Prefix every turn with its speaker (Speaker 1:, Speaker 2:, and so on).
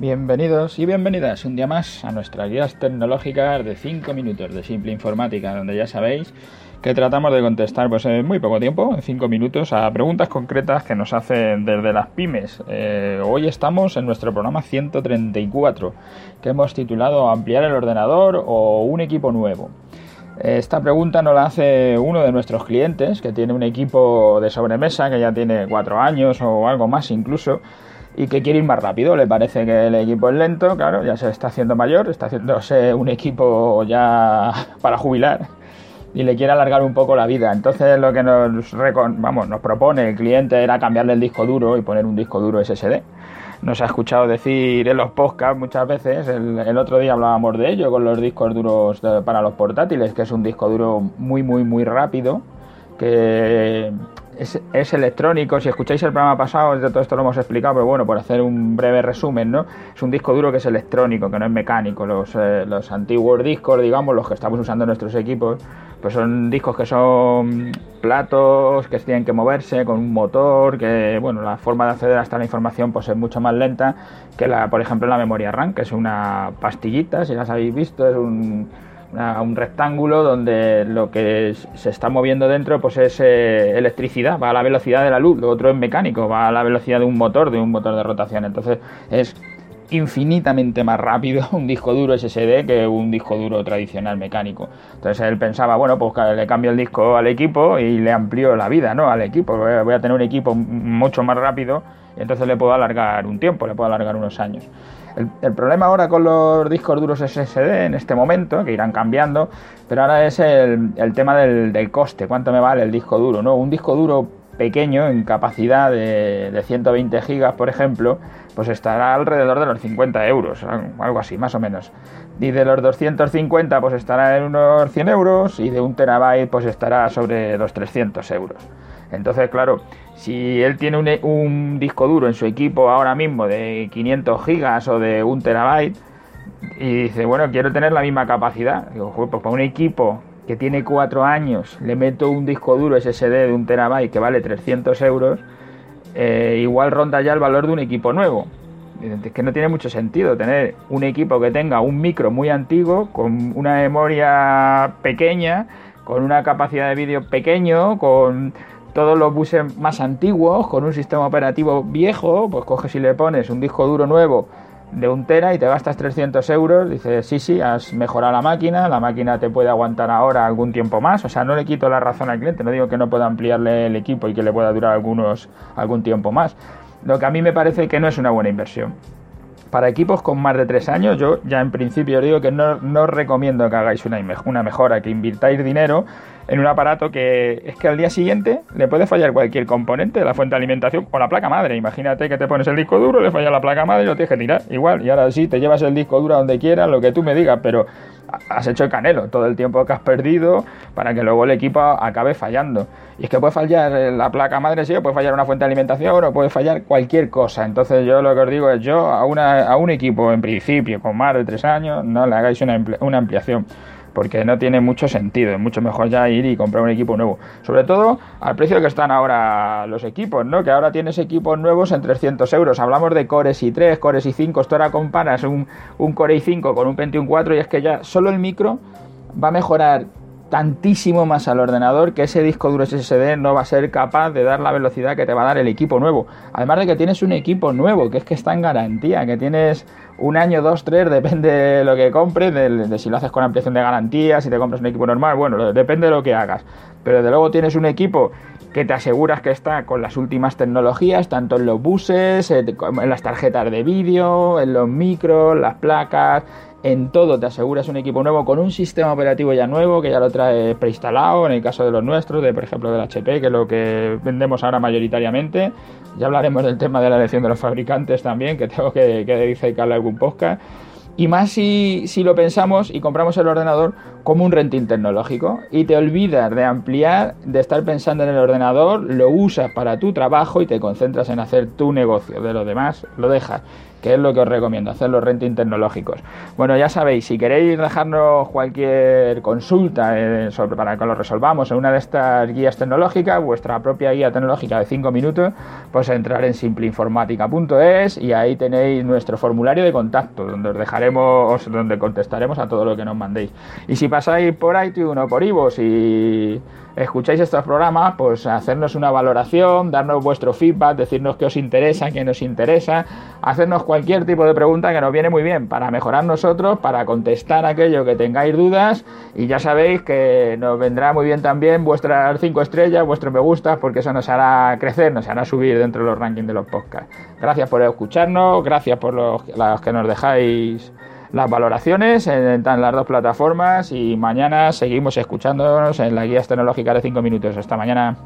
Speaker 1: Bienvenidos y bienvenidas un día más a nuestras guías tecnológicas de 5 minutos de simple informática, donde ya sabéis que tratamos de contestar pues en muy poco tiempo, en 5 minutos, a preguntas concretas que nos hacen desde las pymes. Eh, hoy estamos en nuestro programa 134, que hemos titulado Ampliar el ordenador o un equipo nuevo. Esta pregunta nos la hace uno de nuestros clientes que tiene un equipo de sobremesa que ya tiene 4 años o algo más incluso y que quiere ir más rápido. Le parece que el equipo es lento, claro, ya se está haciendo mayor, está haciéndose un equipo ya para jubilar y le quiere alargar un poco la vida. Entonces lo que nos, vamos, nos propone el cliente era cambiarle el disco duro y poner un disco duro SSD. Nos ha escuchado decir en los podcasts muchas veces, el, otro día hablábamos de ello con los discos duros para los portátiles, que es un disco duro muy, muy, muy rápido, que es, electrónico. Si escucháis el programa pasado, de todo esto lo hemos explicado, pero bueno, por hacer un breve resumen, ¿no? Es un disco duro que es electrónico, que no es mecánico. Los, eh, los antiguos discos, digamos, los que estamos usando en nuestros equipos, pues son discos que son platos, que tienen que moverse con un motor, que, bueno, la forma de acceder hasta la información pues es mucho más lenta que la, por ejemplo, la memoria RAM, que es una pastillita, si las habéis visto, es un un rectángulo donde lo que se está moviendo dentro pues es eh, electricidad, va a la velocidad de la luz, lo otro es mecánico, va a la velocidad de un motor, de un motor de rotación. Entonces es infinitamente más rápido un disco duro SSD que un disco duro tradicional mecánico. Entonces él pensaba, bueno, pues le cambio el disco al equipo y le amplío la vida, ¿no? Al equipo, voy a tener un equipo mucho más rápido y entonces le puedo alargar un tiempo, le puedo alargar unos años. El, problema ahora con los discos duros SSD en este momento, que irán cambiando, pero ahora es el, tema del, coste, cuánto me vale el disco duro, ¿no? Un disco duro pequeño en capacidad de, de 120 gigas, por ejemplo, pues estará alrededor de los 50 euros, algo así, más o menos. Y de los 250, pues estará en unos 100 euros, y de un terabyte, pues estará sobre los 300 euros. Entonces, claro, si él tiene un, disco duro en su equipo ahora mismo de 500 gigas o de un terabyte y dice, bueno, quiero tener la misma capacidad, digo, pues para un equipo que tiene 4 años le meto un disco duro SSD de un terabyte que vale 300 euros, eh, igual ronda ya el valor de un equipo nuevo. Es que no tiene mucho sentido tener un equipo que tenga un micro muy antiguo, con una memoria pequeña, con una capacidad de vídeo pequeño, con todos los buses más antiguos con un sistema operativo viejo, pues coges y le pones un disco duro nuevo de un tera y te gastas 300 euros, dices, sí, sí, has mejorado la máquina, la máquina te puede aguantar ahora algún tiempo más, o sea, no le quito la razón al cliente, no digo que no pueda ampliarle el equipo y que le pueda durar algunos, algún tiempo más, lo que a mí me parece que no es una buena inversión. Para equipos con más de 3 años, yo ya en principio os digo que no, no recomiendo que hagáis una mejora, que invirtáis dinero en un aparato que es que al día siguiente le puede fallar cualquier componente de la fuente de alimentación o la placa madre. Imagínate que te pones el disco duro, le falla la placa madre y lo tienes que tirar. Igual, y ahora sí, te llevas el disco duro a donde quieras, lo que tú me digas, pero has hecho el canelo todo el tiempo que has perdido para que luego el equipo acabe fallando. Y es que puede fallar la placa madre, sí, puede fallar una fuente de alimentación o puede fallar cualquier cosa. Entonces yo lo que os digo es yo a un equipo en principio con más de tres años no le hagáis una, una ampliación porque no tiene mucho sentido. Es mucho mejor ya ir y comprar un equipo nuevo. Sobre todo al precio que están ahora los equipos, ¿no? Que ahora tienes equipos nuevos en 300 euros. Hablamos de Cores i3, Cores i5. Esto ahora comparas un, un Core i5 con un Pentium 4 y es que ya solo el micro va a mejorar tantísimo más al ordenador que ese disco duro SSD no va a ser capaz de dar la velocidad que te va a dar el equipo nuevo. Además de que tienes un equipo nuevo, que es que está en garantía, que tienes un año, dos, tres, depende de lo que compres, de, si lo haces con ampliación de garantía, si te compras un equipo normal, bueno, depende de lo que hagas. Pero de luego tienes un equipo que te aseguras que está con las últimas tecnologías, tanto en los buses, en las tarjetas de vídeo, en los micros, las placas, en todo te aseguras un equipo nuevo con un sistema operativo ya nuevo que ya lo trae preinstalado en el caso de los nuestros, de por ejemplo del HP, que es lo que vendemos ahora mayoritariamente. Ya hablaremos del tema de la elección de los fabricantes también, que tengo que, que dedicarle algún podcast. Y más si, si, lo pensamos y compramos el ordenador como un renting tecnológico. Y te olvidas de ampliar, de estar pensando en el ordenador, lo usas para tu trabajo y te concentras en hacer tu negocio. De lo demás, lo dejas que es lo que os recomiendo, hacer los renting tecnológicos. Bueno, ya sabéis, si queréis dejarnos cualquier consulta eh, para que lo resolvamos en una de estas guías tecnológicas, vuestra propia guía tecnológica de 5 minutos, pues entrar en simpleinformática.es y ahí tenéis nuestro formulario de contacto, donde os dejaremos, donde contestaremos a todo lo que nos mandéis. Y si pasáis por iTunes o por Ivo, si escucháis estos programas, pues hacernos una valoración, darnos vuestro feedback, decirnos qué os interesa, qué nos interesa, hacernos cualquier tipo de pregunta que nos viene muy bien para mejorar nosotros, para contestar aquello que tengáis dudas y ya sabéis que nos vendrá muy bien también vuestras cinco estrellas, vuestro me gusta, porque eso nos hará crecer, nos hará subir dentro de los rankings de los podcasts. Gracias por escucharnos, gracias por los que nos dejáis las valoraciones en, las dos plataformas y mañana seguimos escuchándonos en las guías tecnológicas de 5 minutos. Hasta mañana.